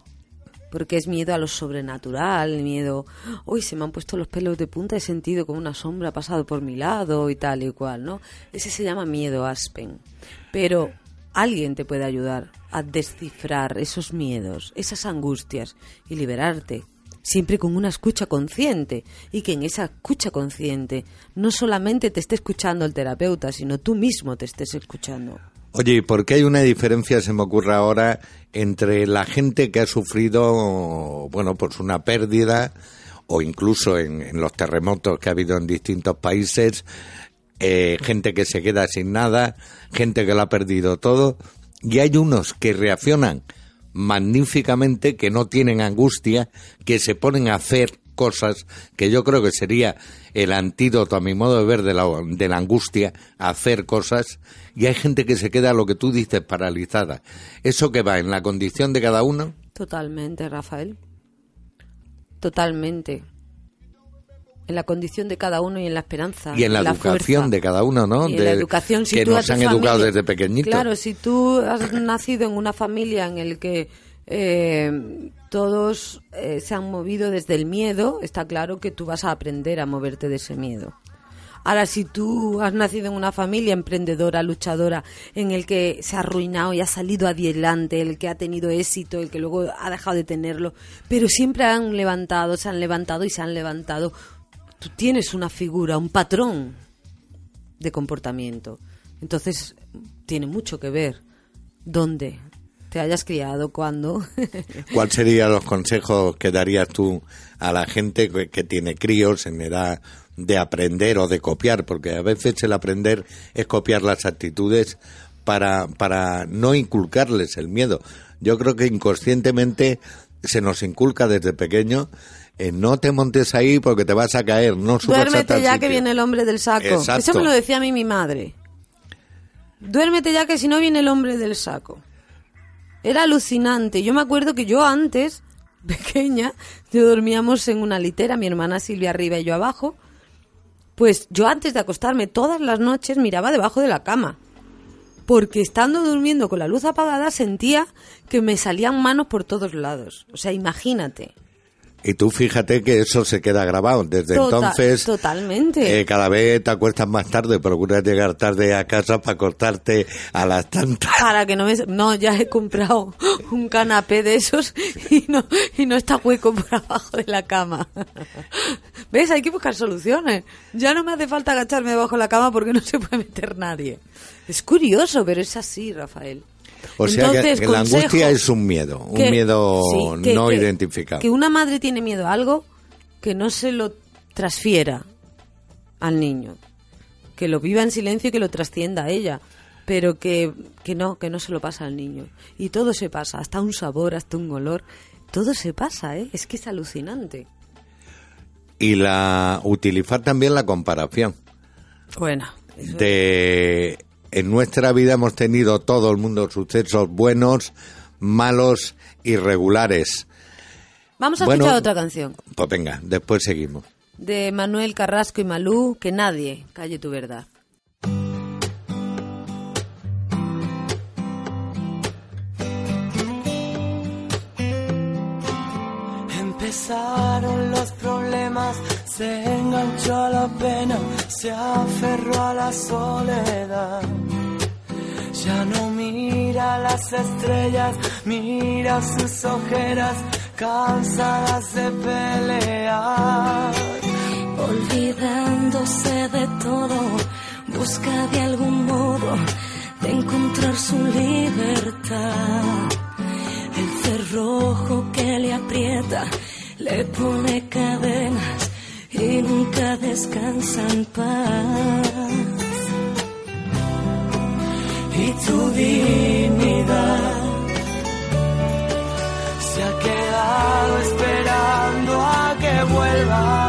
Porque es miedo a lo sobrenatural, miedo, uy, se me han puesto los pelos de punta, he sentido como una sombra ha pasado por mi lado y tal y cual, ¿no? Ese se llama miedo Aspen. Pero alguien te puede ayudar a descifrar esos miedos, esas angustias y liberarte siempre con una escucha consciente y que en esa escucha consciente no solamente te esté escuchando el terapeuta, sino tú mismo te estés escuchando. Oye, ¿por qué hay una diferencia, se me ocurre ahora, entre la gente que ha sufrido, bueno, pues una pérdida o incluso en, los terremotos que ha habido en distintos países, eh, gente que se queda sin nada, gente que lo ha perdido todo, y hay unos que reaccionan magníficamente, que no tienen angustia, que se ponen a hacer cosas, que yo creo que sería el antídoto, a mi modo de ver, de la, de la angustia, hacer cosas, y hay gente que se queda, lo que tú dices, paralizada. ¿Eso que va en la condición de cada uno? Totalmente, Rafael. Totalmente. En la condición de cada uno y en la esperanza. Y en la, educación fuerza. de cada uno, ¿no? Y en la educación, si que tú nos han educado desde pequeñitos. Claro, si tú has nacido en una familia en el que eh, todos eh, se han movido desde el miedo, está claro que tú vas a aprender a moverte de ese miedo. Ahora, si tú has nacido en una familia emprendedora, luchadora, en el que se ha arruinado y ha salido adelante, el que ha tenido éxito, el que luego ha dejado de tenerlo, pero siempre han levantado, se han levantado y se han levantado, tú tienes una figura, un patrón de comportamiento. Entonces, tiene mucho que ver dónde te hayas criado, cuándo. ¿Cuáles serían los consejos que darías tú a la gente que, que tiene críos en edad de aprender o de copiar? Porque a veces el aprender es copiar las actitudes para, para no inculcarles el miedo. Yo creo que inconscientemente se nos inculca desde pequeño eh, no te montes ahí porque te vas a caer, no subas a Duérmete tal ya sitio. que viene el hombre del saco. Exacto. Eso me lo decía a mí mi madre. Duérmete ya que si no viene el hombre del saco. Era alucinante. Yo me acuerdo que yo antes, pequeña, yo dormíamos en una litera, mi hermana Silvia arriba y yo abajo. Pues yo antes de acostarme todas las noches miraba debajo de la cama. Porque estando durmiendo con la luz apagada sentía que me salían manos por todos lados. O sea, imagínate. Y tú fíjate que eso se queda grabado. Desde Tota- entonces, Totalmente. eh, cada vez te acuestas más tarde, procuras llegar tarde a casa para cortarte a las tantas. Para que no me... No, ya he comprado un canapé de esos y no, y no está hueco por abajo de la cama. ¿Ves? Hay que buscar soluciones. Ya no me hace falta agacharme debajo de la cama porque no se puede meter nadie. Es curioso, pero es así, Rafael. O sea Entonces, que, que la angustia es un miedo, un que- miedo sí, que- no que- identificado. Que una madre tiene miedo a algo que no se lo transfiera al niño. Que lo viva en silencio y que lo trascienda a ella. Pero que, que no, que no se lo pasa al niño. Y todo se pasa, hasta un sabor, hasta un olor. Todo se pasa, ¿eh? Es que es alucinante. Y la utilizar también la comparación. Bueno. eso- De en nuestra vida hemos tenido todo el mundo sucesos buenos, malos, irregulares. Vamos a Bueno. escuchar otra canción. Pues venga, después seguimos. De Manuel Carrasco y Malú, que nadie calle tu verdad. Empezaron los problemas, se enganchó a la pena, se aferró a la soledad. Ya no mira las estrellas, mira sus ojeras, cansadas de pelear. Olvidándose de todo, busca de algún modo de encontrar su libertad. El cerrojo que le aprieta le pone cadenas y nunca descansa en paz. y tu dignidad se ha quedado esperando a que vuelva.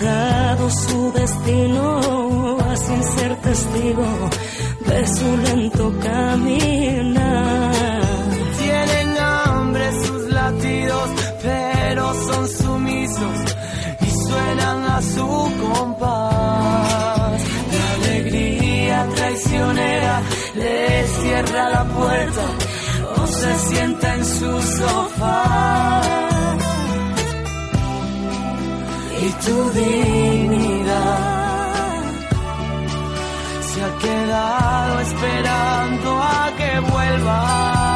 narrado su destino sin ser testigo de su lento caminar. Tienen hambre sus latidos, pero son sumisos y suenan a su compás. La alegría traicionera le cierra la puerta o se sienta en su sofá. Y tu dignidad se ha quedado esperando a que vuelva.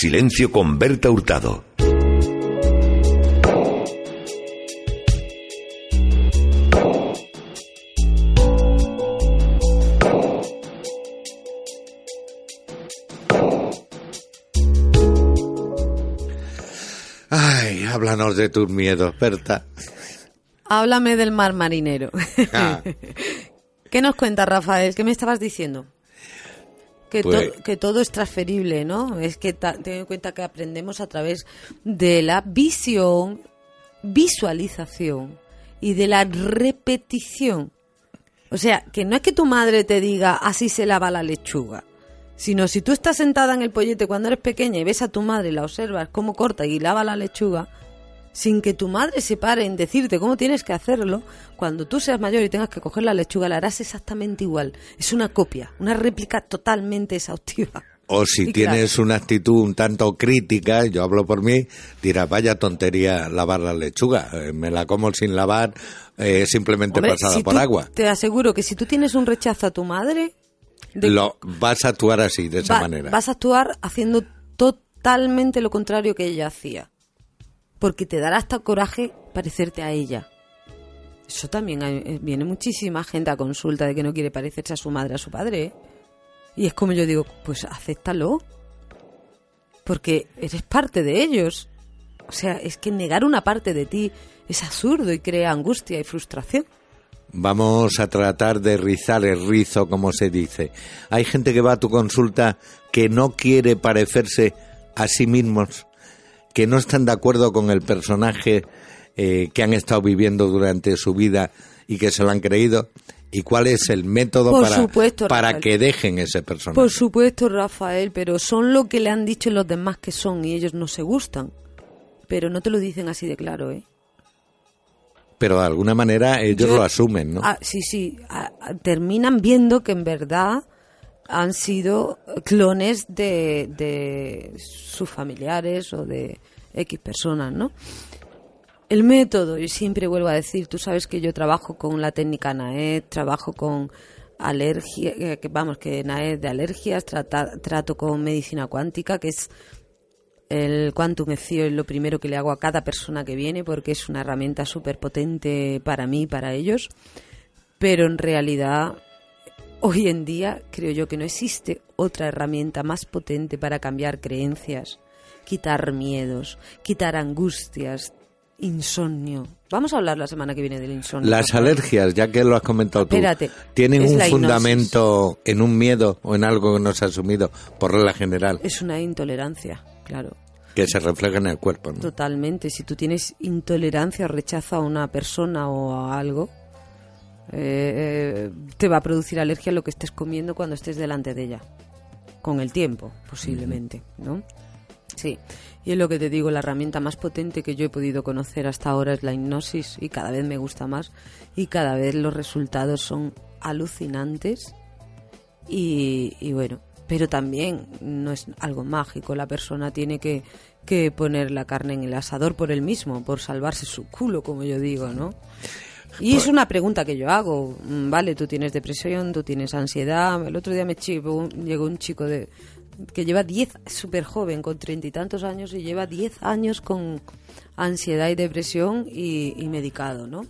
Silencio con Berta Hurtado. Ay, háblanos de tus miedos, Berta. Háblame del mar marinero. Ah. ¿Qué nos cuenta Rafael? ¿Qué me estabas diciendo? Que, to- Pues- que todo es transferible, ¿no? Es que ten en cuenta que aprendemos a través de la visión, visualización y de la repetición. O sea, que no es que tu madre te diga así se lava la lechuga, sino si tú estás sentada en el pollete cuando eres pequeña y ves a tu madre y la observas cómo corta y lava la lechuga, sin que tu madre se pare en decirte cómo tienes que hacerlo, cuando tú seas mayor y tengas que coger la lechuga, la harás exactamente igual. Es una copia, una réplica totalmente exhaustiva. O si Y tienes una actitud un tanto crítica, yo hablo por mí, dirás, vaya tontería lavar la lechuga, eh, me la como sin lavar, eh, simplemente Hombre, pasada si por tú- agua. Te aseguro que si tú tienes un rechazo a tu madre, de- Lo, vas a actuar así, de esa va- manera. vas a actuar haciendo totalmente lo contrario que ella hacía. Porque te dará hasta coraje parecerte a ella. Eso también hay- eh, viene muchísima gente a consulta de que no quiere parecerse a su madre, a su padre. ¿eh? Y es como yo digo, pues acéptalo. Porque eres parte de ellos. O sea, es que negar una parte de ti es absurdo y crea angustia y frustración. Vamos a tratar de rizar el rizo, como se dice. Hay gente que va a tu consulta que no quiere parecerse a sí mismos, que no están de acuerdo con el personaje eh, que han estado viviendo durante su vida y que se lo han creído. ¿Y cuál es el método Por para, supuesto, para que dejen ese personaje? Por supuesto, Rafael, pero son lo que le han dicho los demás que son y ellos no se gustan. Pero no te lo dicen así de claro, ¿eh? Pero de alguna manera ellos Yo- lo asumen, ¿no? Ah, sí, sí. ah, ah, terminan viendo que en verdad han sido clones de, de sus familiares o de X personas, ¿no? El método, yo siempre vuelvo a decir, tú sabes que yo trabajo con la técnica NAED, trabajo con alergia, eh, que vamos, que NAED de alergias, trato con medicina cuántica, que es el Quantum ECIO es lo primero que le hago a cada persona que viene porque es una herramienta súper potente para mí para ellos. Pero en realidad, hoy en día creo yo que no existe otra herramienta más potente para cambiar creencias, quitar miedos, quitar angustias, insomnio. Vamos a hablar la semana que viene del insomnio. Las alergias, ya que lo has comentado tú, Espérate, ¿tienen un fundamento en un miedo o en algo que no se ha asumido por regla general Es una intolerancia, claro. que se refleja en el cuerpo? ¿no? Totalmente. Si tú tienes intolerancia o rechazo a una persona o a algo, eh, eh, te va a producir alergia a lo que estés comiendo cuando estés delante de ella. Con el tiempo, posiblemente, ¿no? Sí, y es lo que te digo, la herramienta más potente que yo he podido conocer hasta ahora es la hipnosis y cada vez me gusta más y cada vez los resultados son alucinantes y, y bueno, pero también no es algo mágico, la persona tiene que, que poner la carne en el asador por él mismo, por salvarse su culo, como yo digo, ¿no? Y es una pregunta que yo hago, Mm, vale, tú tienes depresión, tú tienes ansiedad. El otro día me chivo- llegó un chico de que lleva 10, súper joven, con treinta y tantos años, y lleva 10 años con ansiedad y depresión y, medicado, ¿no?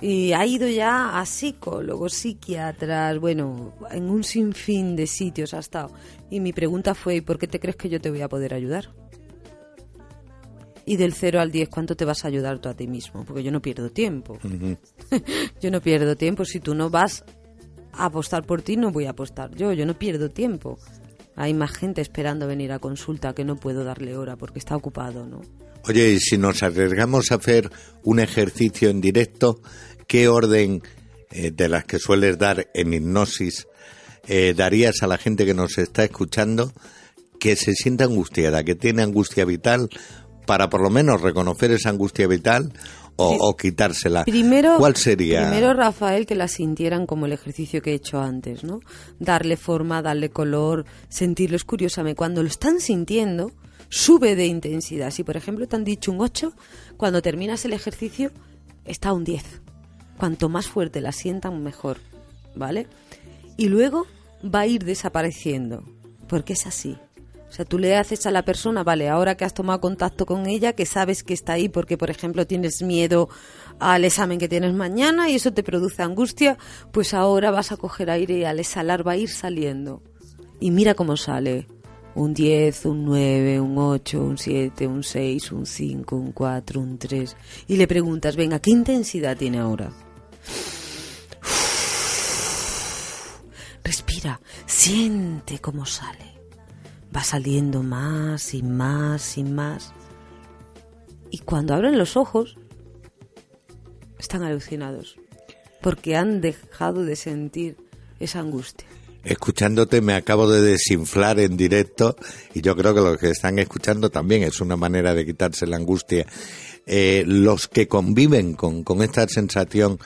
Y ha ido ya a psicólogos, psiquiatras, bueno, en un sinfín de sitios ha estado. Y mi pregunta fue, ¿y por qué te crees que yo te voy a poder ayudar? Y del 0 al 10, ¿cuánto te vas a ayudar tú a ti mismo? Porque yo no pierdo tiempo. yo no pierdo tiempo. Si tú no vas a apostar por ti, no voy a apostar yo. Yo no pierdo tiempo. Hay más gente esperando venir a consulta que no puedo darle hora porque está ocupado, ¿no? Oye, y si nos arriesgamos a hacer un ejercicio en directo, ¿qué orden eh, de las que sueles dar en hipnosis eh, darías a la gente que nos está escuchando que se sienta angustiada, que tiene angustia vital, para por lo menos reconocer esa angustia vital o, Sí. o quitársela? Primero, ¿Cuál sería? Primero, Rafael, que la sintieran como el ejercicio que he hecho antes, ¿no? Darle forma, darle color, sentirlo. Es curiosamente, cuando lo están sintiendo, sube de intensidad. Si, por ejemplo, te han dicho un 8, cuando terminas el ejercicio, está un 10. Cuanto más fuerte la sientan, mejor, ¿vale? Y luego va a ir desapareciendo, porque es así. O sea, tú le haces a la persona, vale, ahora que has tomado contacto con ella, que sabes que está ahí porque, por ejemplo, tienes miedo al examen que tienes mañana y eso te produce angustia, pues ahora vas a coger aire y al exhalar va a ir saliendo. Y mira cómo sale. Un 10, un 9, un 8, un 7, un 6, un 5, un 4, un 3. Y le preguntas, venga, ¿qué intensidad tiene ahora? Respira, siente cómo sale. Va saliendo más y más y más. Y cuando abren los ojos, están alucinados. Porque han dejado de sentir esa angustia. Escuchándote me acabo de desinflar en directo y yo creo que los que están escuchando también es una manera de quitarse la angustia. Eh, los que conviven con, con esta sensación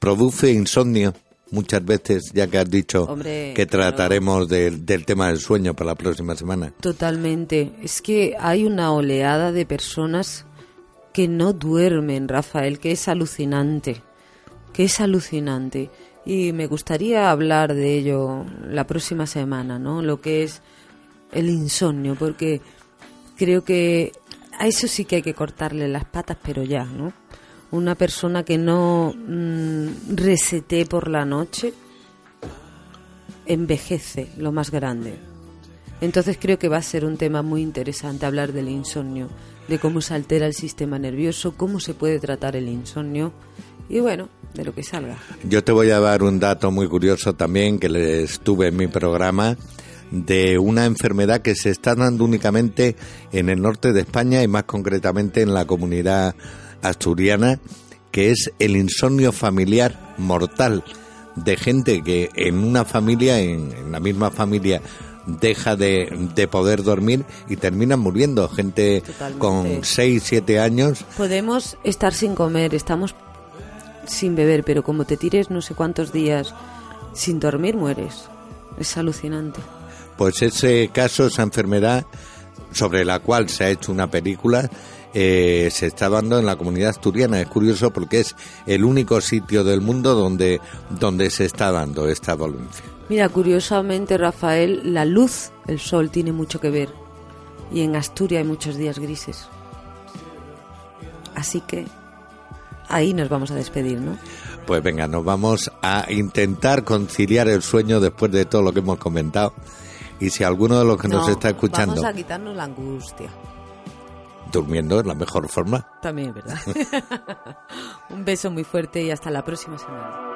produce insomnio muchas veces, ya que has dicho Hombre, que claro. trataremos del tema del sueño para la próxima semana. Totalmente. Es que hay una oleada de personas que no duermen, Rafael, que es alucinante. Que es alucinante. Y me gustaría hablar de ello la próxima semana, ¿no? Lo que es el insomnio, porque creo que a eso sí que hay que cortarle las patas, pero ya, ¿no? Una persona que no mm, resete por la noche envejece lo más grande. Entonces creo que va a ser un tema muy interesante hablar del insomnio, de cómo se altera el sistema nervioso, cómo se puede tratar el insomnio y bueno, de lo que salga. Yo te voy a dar un dato muy curioso también que les tuve en mi programa de una enfermedad que se está dando únicamente en el norte de España y más concretamente en la comunidad asturiana, que es el insomnio familiar mortal de gente que en una familia, en, en la misma familia, deja de, de poder dormir y terminan muriendo. Gente Totalmente. con 6, 7 años Podemos estar sin comer, estamos sin beber, pero como te tires no sé cuántos días sin dormir, mueres. Es alucinante. Pues ese caso, esa enfermedad sobre la cual se ha hecho una película, eh, se está dando en la comunidad asturiana. Es curioso porque es el único sitio del mundo donde, donde se está dando esta dolencia. Mira, curiosamente, Rafael, la luz, el sol, tiene mucho que ver. Y en Asturias hay muchos días grises. Así que ahí nos vamos a despedir, ¿no? Pues venga, nos vamos a intentar conciliar el sueño después de todo lo que hemos comentado. Y si alguno de los que nos No, está escuchando Vamos a quitarnos la angustia. Durmiendo es la mejor forma, También, ¿verdad? Un beso muy fuerte y hasta la próxima semana.